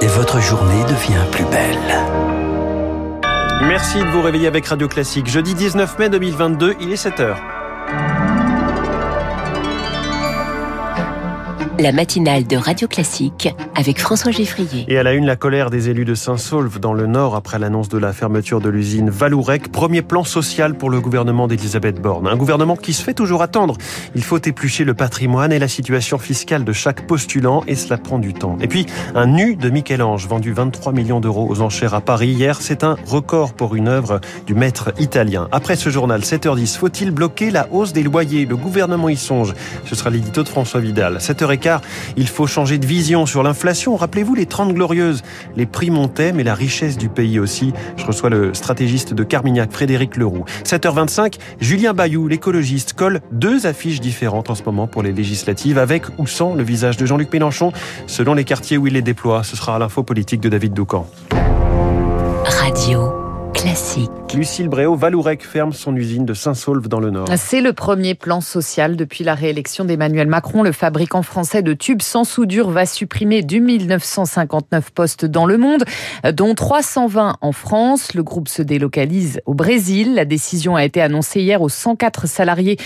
Et votre journée devient plus belle. Merci de vous réveiller avec Radio Classique. Jeudi 19 mai 2022, il est 7 la matinale de Radio Classique avec François Geffrier. Et à la une, la colère des élus de Saint-Saulve dans le Nord après l'annonce de la fermeture de l'usine Valourec. Premier plan social pour le gouvernement d'Elisabeth Borne. Un gouvernement qui se fait toujours attendre. Il faut éplucher le patrimoine et la situation fiscale de chaque postulant et cela prend du temps. Et puis, un nu de Michel-Ange vendu 23 millions d'euros aux enchères à Paris hier. C'est un record pour une œuvre du maître italien. Après ce journal, 7h10, faut-il bloquer la hausse des loyers? Le gouvernement y songe. Ce sera l'édito de François Vidal. 7h15, il faut changer de vision sur l'inflation. Rappelez-vous les 30 glorieuses. Les prix montaient, mais la richesse du pays aussi. Je reçois le stratégiste de Carmignac, Frédéric Leroux. 7h25, Julien Bayou, l'écologiste, colle deux affiches différentes en ce moment pour les législatives, avec ou sans le visage de Jean-Luc Mélenchon, selon les quartiers où il les déploie. Ce sera à l'info politique de David Doucan. Radio classique. Lucille Bréau, Valourec ferme son usine de Saint-Saulve dans le Nord. C'est le premier plan social depuis la réélection d'Emmanuel Macron. Le fabricant français de tubes sans soudure va supprimer du 1959 postes dans le monde, dont 320 en France. Le groupe se délocalise au Brésil. La décision a été annoncée hier aux 104 salariés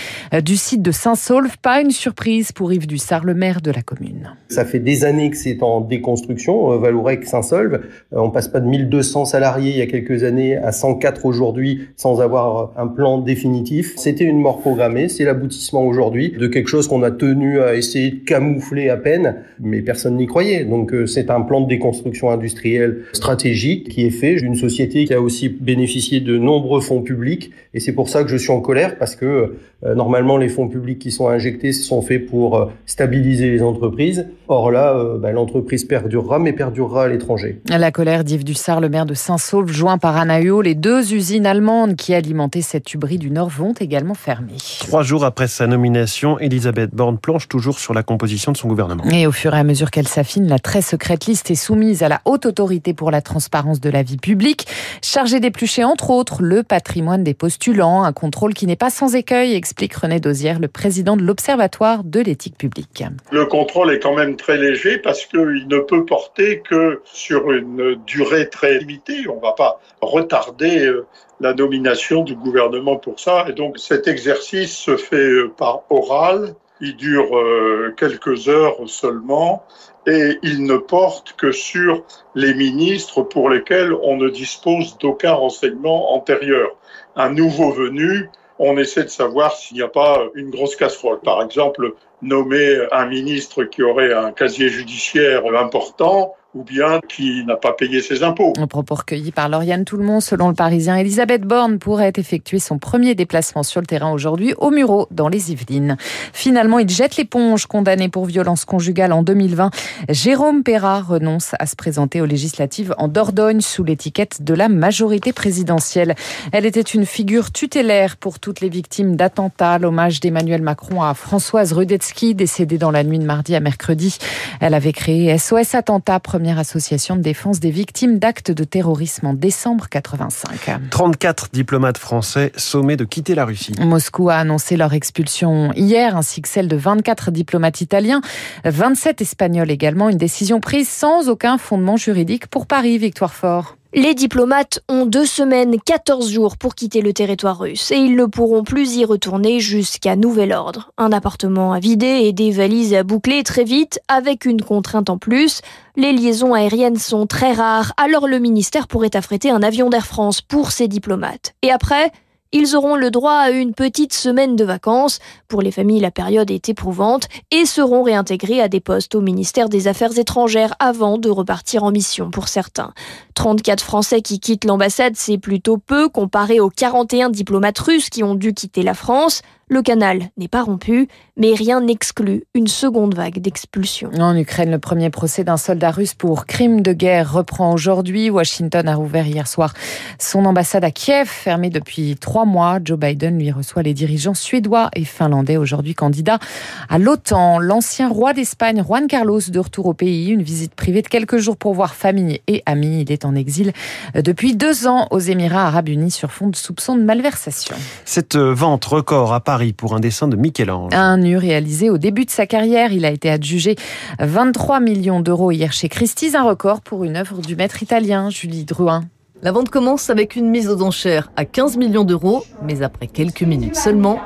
du site de Saint-Saulve. Pas une surprise pour Yves Dussard, le maire de la commune. Ça fait des années que c'est en déconstruction, euh, Valourec, Saint-Saulve. Euh, on passe pas de 1200 salariés il y a quelques années à 104 aujourd'hui sans avoir un plan définitif. C'était une mort programmée, c'est l'aboutissement aujourd'hui de quelque chose qu'on a tenu à essayer de camoufler à peine, mais personne n'y croyait. Donc euh, c'est un plan de déconstruction industrielle stratégique qui est fait d'une société qui a aussi bénéficié de nombreux fonds publics et c'est pour ça que je suis en colère parce que euh, normalement les fonds publics qui sont injectés sont faits pour euh, stabiliser les entreprises. Or là, bah, l'entreprise perdurera mais perdurera à l'étranger. La colère d'Yves Dussard, le maire de Saint-Saulve, joint par Les deux usines allemandes qui alimentaient cette tuberie du Nord vont également fermer. Trois jours après sa nomination, Elisabeth Borne planche toujours sur la composition de son gouvernement. Et au fur et à mesure qu'elle s'affine, la très secrète liste est soumise à la haute autorité pour la transparence de la vie publique, chargée d'éplucher entre autres le patrimoine des postulants, un contrôle qui n'est pas sans écueil, explique René Dosière, le président de l'Observatoire de l'éthique publique. Le contrôle est quand même très léger parce qu'il ne peut porter que sur une durée très limitée. On ne va pas retarder euh, la nomination du gouvernement pour ça. Et donc cet exercice se fait euh, par oral. Il dure euh, quelques heures seulement et il ne porte que sur les ministres pour lesquels on ne dispose d'aucun renseignement antérieur. Un nouveau venu, on essaie de savoir s'il n'y a pas une grosse casserole. Par exemple, nommer un ministre qui aurait un casier judiciaire important ou bien qui n'a pas payé ses impôts. Un propos recueilli par Lauriane Tout-le-Monde, selon le Parisien, Elisabeth Borne pourrait effectuer son premier déplacement sur le terrain aujourd'hui au Murau, dans les Yvelines. Finalement, il jette l'éponge, condamné pour violence conjugale en 2020. Jérôme Perra renonce à se présenter aux législatives en Dordogne sous l'étiquette de la majorité présidentielle. Elle était une figure tutélaire pour toutes les victimes d'attentats. L'hommage d'Emmanuel Macron à Françoise Rudetsky, décédée dans la nuit de mardi à mercredi. Elle avait créé SOS Attentat, première association de défense des victimes d'actes de terrorisme en décembre 85. 34 diplomates français sommés de quitter la Russie. Moscou a annoncé leur expulsion hier, ainsi que celle de 24 diplomates italiens, 27 espagnols également, une décision prise sans aucun fondement juridique pour Paris, Victoire Fort. Les diplomates ont deux semaines, 14 jours pour quitter le territoire russe et ils ne pourront plus y retourner jusqu'à nouvel ordre. Un appartement à vider et des valises à boucler très vite avec une contrainte en plus. Les liaisons aériennes sont très rares, alors le ministère pourrait affréter un avion d'Air France pour ces diplomates. Et après, ils auront le droit à une petite semaine de vacances. Pour les familles, la période est éprouvante et seront réintégrés à des postes au ministère des Affaires étrangères avant de repartir en mission pour certains. 34 Français qui quittent l'ambassade, c'est plutôt peu comparé aux 41 diplomates russes qui ont dû quitter la France. Le canal n'est pas rompu, mais rien n'exclut une seconde vague d'expulsion. En Ukraine, le premier procès d'un soldat russe pour crime de guerre reprend aujourd'hui. Washington a rouvert hier soir son ambassade à Kiev, fermée depuis trois mois. Joe Biden lui reçoit les dirigeants suédois et finlandais, aujourd'hui candidats à l'OTAN. L'ancien roi d'Espagne, Juan Carlos, de retour au pays, une visite privée de quelques jours pour voir famille et amis. Il est en exil depuis deux ans aux Émirats arabes unis sur fond de soupçons de malversation. Cette vente record à Paris Paris pour un dessin de Michel-Ange. Un nu réalisé au début de sa carrière. Il a été adjugé 23 millions d'euros hier chez Christie's, un record pour une œuvre du maître italien Julie Druin. La vente commence avec une mise aux enchères à 15 millions d'euros, mais après quelques minutes seulement,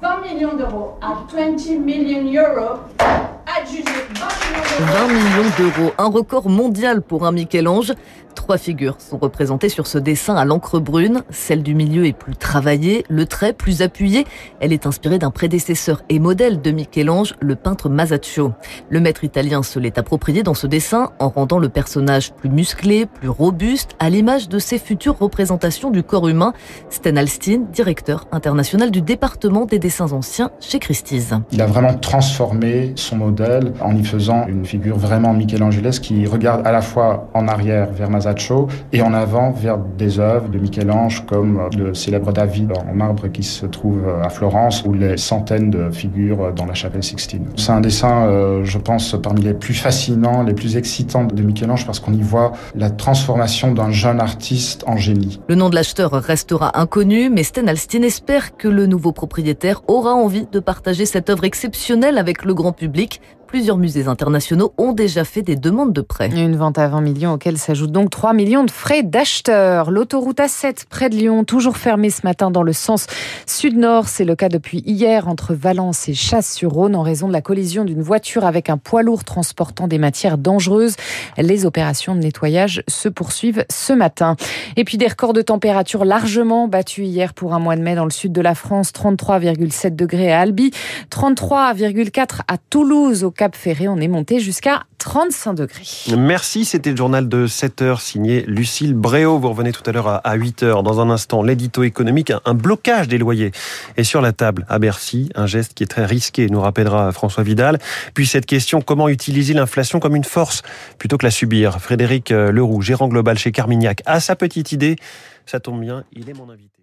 20 millions d'euros, à 20 millions d'euros, 20 millions d'euros, un record mondial pour un Michel-Ange. Trois figures sont représentées sur ce dessin à l'encre brune. Celle du milieu est plus travaillée, le trait plus appuyé. Elle est inspirée d'un prédécesseur et modèle de Michel-Ange, le peintre Masaccio. Le maître italien se l'est approprié dans ce dessin en rendant le personnage plus musclé, plus robuste, à l'image de ses futures représentations du corps humain. Sten Alstin, directeur international du département des dessins anciens chez Christie's. Il a vraiment transformé son modèle en y faisant une figure vraiment Michel-Angelesque qui regarde à la fois en arrière vers Masaccio et en avant vers des œuvres de Michel-Ange comme le célèbre David en marbre qui se trouve à Florence ou les centaines de figures dans la chapelle Sixtine. C'est un dessin, euh, je pense, parmi les plus fascinants, les plus excitants de Michel-Ange parce qu'on y voit la transformation d'un jeune artiste en génie. Le nom de l'acheteur restera inconnu, mais Sten Alstin espère que le nouveau propriétaire aura envie de partager cette œuvre exceptionnelle avec le grand public Plusieurs musées internationaux ont déjà fait des demandes de prêt. Une vente à 20 millions auxquelles s'ajoutent donc 3 millions de frais d'acheteur. L'autoroute A7 près de Lyon, toujours fermée ce matin dans le sens sud-nord. C'est le cas depuis hier entre Valence et Chasse-sur-Rhône en raison de la collision d'une voiture avec un poids lourd transportant des matières dangereuses. Les opérations de nettoyage se poursuivent ce matin. Et puis des records de température largement battus hier pour un mois de mai dans le sud de la France. 33,7 degrés à Albi, 33,4 à Toulouse Cap Ferré, on est monté jusqu'à 35 degrés. Merci, c'était le journal de 7 heures signé Lucille Bréau. Vous revenez tout à l'heure à 8 heures. Dans un instant, l'édito économique, un blocage des loyers est sur la table à Bercy, un geste qui est très risqué, nous rappellera François Vidal. Puis cette question, comment utiliser l'inflation comme une force plutôt que la subir? Frédéric Leroux, gérant global chez Carmignac, a sa petite idée. Ça tombe bien, il est mon invité.